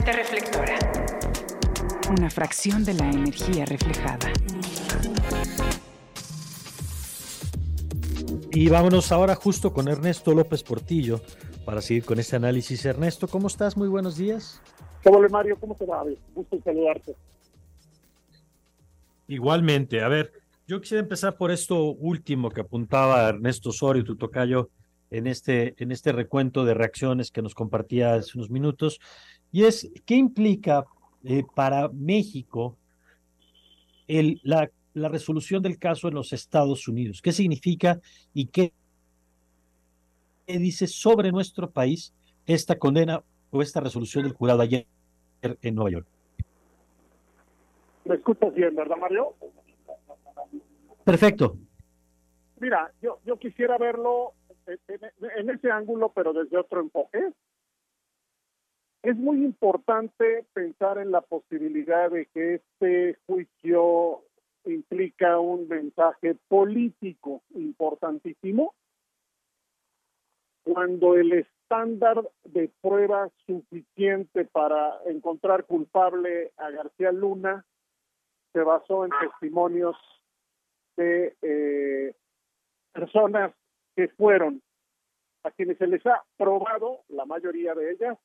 reflectora. Una fracción de la energía reflejada. Y vámonos ahora justo con Ernesto López Portillo para seguir con este análisis. Ernesto, ¿cómo estás? Muy buenos días. ¿Cómo Mario? ¿Cómo te va? Gusto saludarte. Igualmente, a ver, yo quisiera empezar por esto último que apuntaba Ernesto Osorio, tu tocayo, en este, en este recuento de reacciones que nos compartía hace unos minutos, y es, ¿qué implica eh, para México el, la, la resolución del caso en los Estados Unidos? ¿Qué significa y qué dice sobre nuestro país esta condena o esta resolución del jurado ayer en Nueva York? ¿Me escuchas bien, verdad, Mario? Perfecto. Mira, yo, yo quisiera verlo en, ese ángulo, pero desde otro enfoque. Es muy importante pensar en la posibilidad de que este juicio implica un mensaje político importantísimo cuando el estándar de prueba suficiente para encontrar culpable a García Luna se basó en testimonios de eh, personas que fueron a quienes se les ha probado, la mayoría de ellas,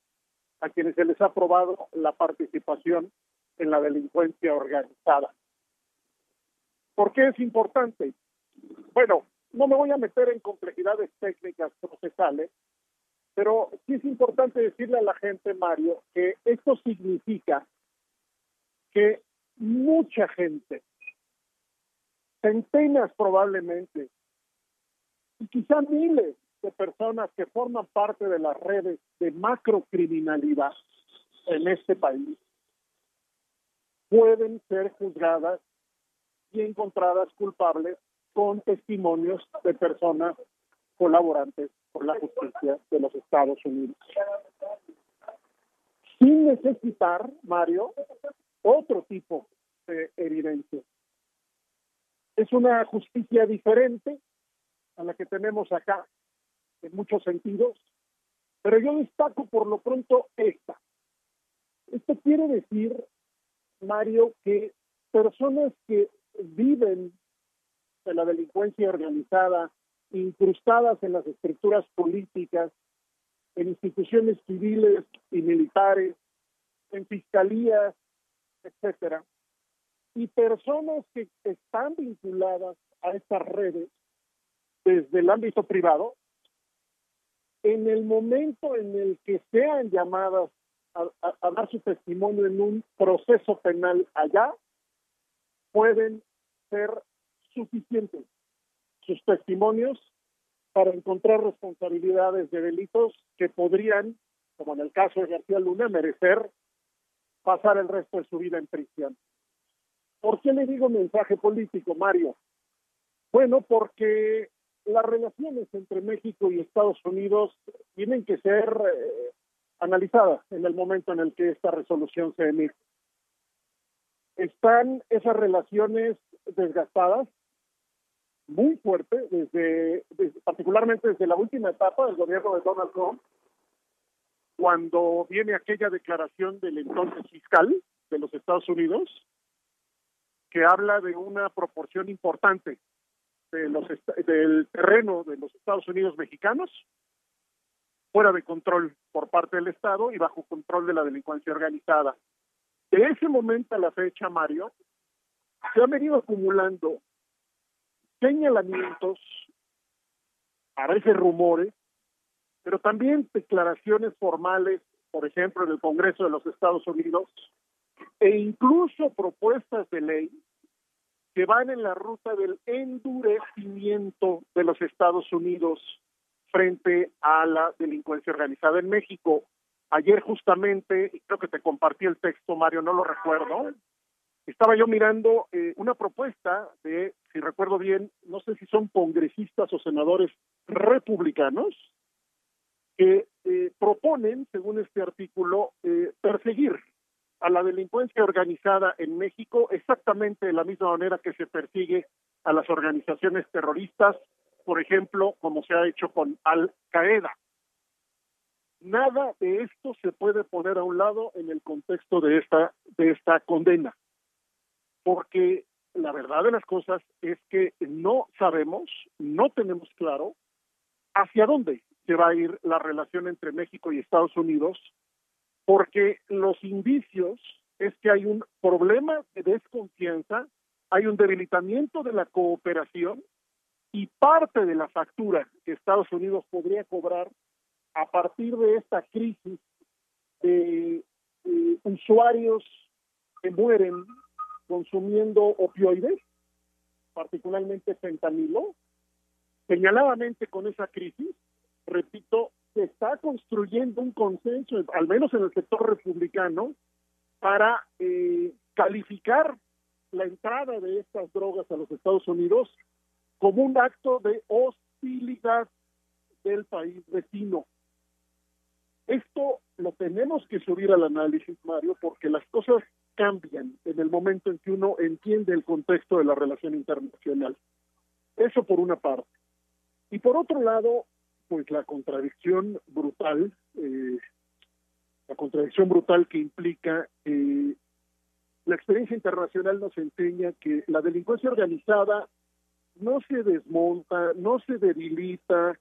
a quienes se les ha probado la participación en la delincuencia organizada. ¿Por qué es importante? Bueno, no me voy a meter en complejidades técnicas procesales, pero sí es importante decirle a la gente, Mario, que esto significa que mucha gente, centenas probablemente, y quizá miles de personas que forman parte de las redes de macrocriminalidad en este país, pueden ser juzgadas y encontradas culpables con testimonios de personas colaborantes con la justicia de los Estados Unidos. Sin necesitar, Mario, otro tipo de evidencia. Es una justicia diferente a la que tenemos acá, en muchos sentidos, pero yo destaco por lo pronto esta. Esto quiere decir, Mario, que personas que viven de la delincuencia organizada, incrustadas en las estructuras políticas, en instituciones civiles y militares, en fiscalías, etcétera, y personas que están vinculadas a estas redes desde el ámbito privado, en el momento en el que sean llamadas a, dar su testimonio en un proceso penal allá, pueden ser suficientes sus testimonios para encontrar responsabilidades de delitos que podrían, como en el caso de García Luna, merecer pasar el resto de su vida en prisión. ¿Por qué le digo mensaje político, Mario? Bueno, porque las relaciones entre México y Estados Unidos tienen que ser eh, analizadas en el momento en el que esta resolución se emite. Están esas relaciones desgastadas, muy fuerte, desde, particularmente desde la última etapa del gobierno de Donald Trump, cuando viene aquella declaración del entonces fiscal de los Estados Unidos, que habla de una proporción importante de los del terreno de los Estados Unidos mexicanos fuera de control por parte del Estado y bajo control de la delincuencia organizada. De ese momento a la fecha, Mario, se han venido acumulando señalamientos, a veces rumores, pero también declaraciones formales, por ejemplo, en el Congreso de los Estados Unidos, e incluso propuestas de ley que van en la ruta del endurecimiento de los Estados Unidos frente a la delincuencia organizada en México. Ayer justamente, creo que te compartí el texto, Mario, no lo recuerdo, estaba yo mirando eh, una propuesta de, si recuerdo bien, no sé si son congresistas o senadores republicanos, que eh, proponen, según este artículo, eh, perseguir a la delincuencia organizada en México exactamente de la misma manera que se persigue a las organizaciones terroristas, por ejemplo, como se ha hecho con Al Qaeda. nada de esto se puede poner a un lado en el contexto de esta de esta condena porque la verdad de las cosas es que no sabemos, no tenemos claro hacia dónde se va a ir la relación entre México y Estados Unidos, porque los indicios es que hay un problema de desconfianza, hay un debilitamiento de la cooperación y parte de la factura que Estados Unidos podría cobrar a partir de esta crisis de usuarios que mueren consumiendo opioides, particularmente fentanilo, señaladamente con esa crisis, repito, está construyendo un consenso, al menos en el sector republicano, para eh, calificar la entrada de estas drogas a los Estados Unidos como un acto de hostilidad del país vecino. Esto lo tenemos que subir al análisis, Mario, porque las cosas cambian en el momento en que uno entiende el contexto de la relación internacional. Eso por una parte. Y por otro lado, pues la contradicción brutal, eh, la contradicción brutal que implica eh, la experiencia internacional nos enseña que la delincuencia organizada no se desmonta, no se debilita,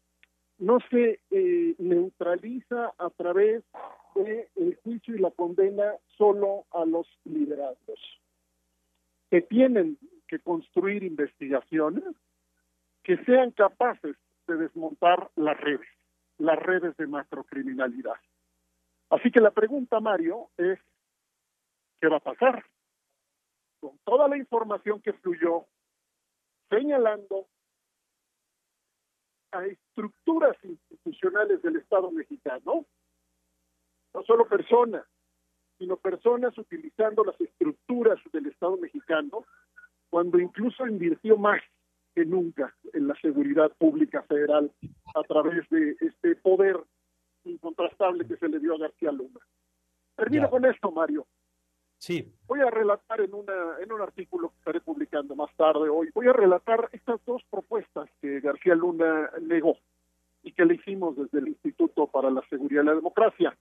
no se eh, neutraliza a través del el juicio y la condena solo a los liderados. Que tienen que construir investigaciones que sean capaces de desmontar las redes, las redes de macrocriminalidad. Así que la pregunta, Mario, es, ¿qué va a pasar? Con toda la información que fluyó, señalando a estructuras institucionales del Estado mexicano, no solo personas, sino personas utilizando las estructuras del Estado mexicano, cuando incluso invirtió más que nunca en la seguridad pública federal a través de este poder incontrastable que se le dio a García Luna. Termino con esto, Mario. Sí. Voy a relatar en, una, en un artículo que estaré publicando más tarde hoy, voy a relatar estas dos propuestas que García Luna negó y que le hicimos desde el Instituto para la Seguridad y la Democracia.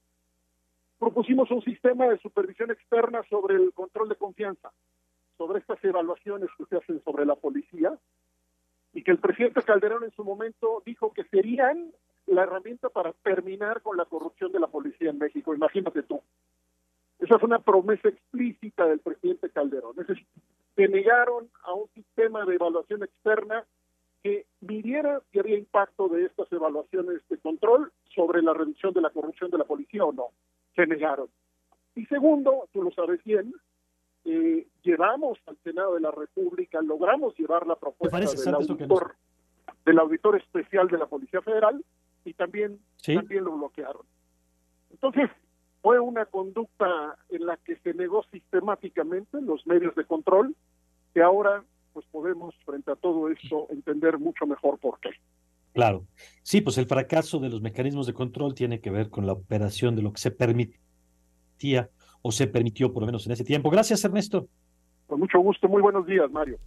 Propusimos un sistema de supervisión externa sobre el control de confianza, sobre estas evaluaciones que se hacen sobre la policía, que el presidente Calderón en su momento dijo que serían la herramienta para terminar con la corrupción de la policía en México. Imagínate tú. Esa fue una promesa explícita del presidente Calderón. Es decir, se negaron a un sistema de evaluación externa que midiera si había impacto de estas evaluaciones de control sobre la reducción de la corrupción de la policía o no. Se negaron. Y segundo, tú lo sabes bien, eh, llevamos al Senado de la República, logramos llevar la propuesta del auditor, del auditor especial de la Policía Federal y también, también lo bloquearon. Entonces, fue una conducta en la que se negó sistemáticamente los medios de control, que ahora pues podemos frente a todo esto entender mucho mejor por qué. Claro. Sí, pues el fracaso de los mecanismos de control tiene que ver con la operación de lo que se permitía o se permitió por lo menos en ese tiempo. Gracias, Ernesto. Con mucho gusto. Muy buenos días, Mario.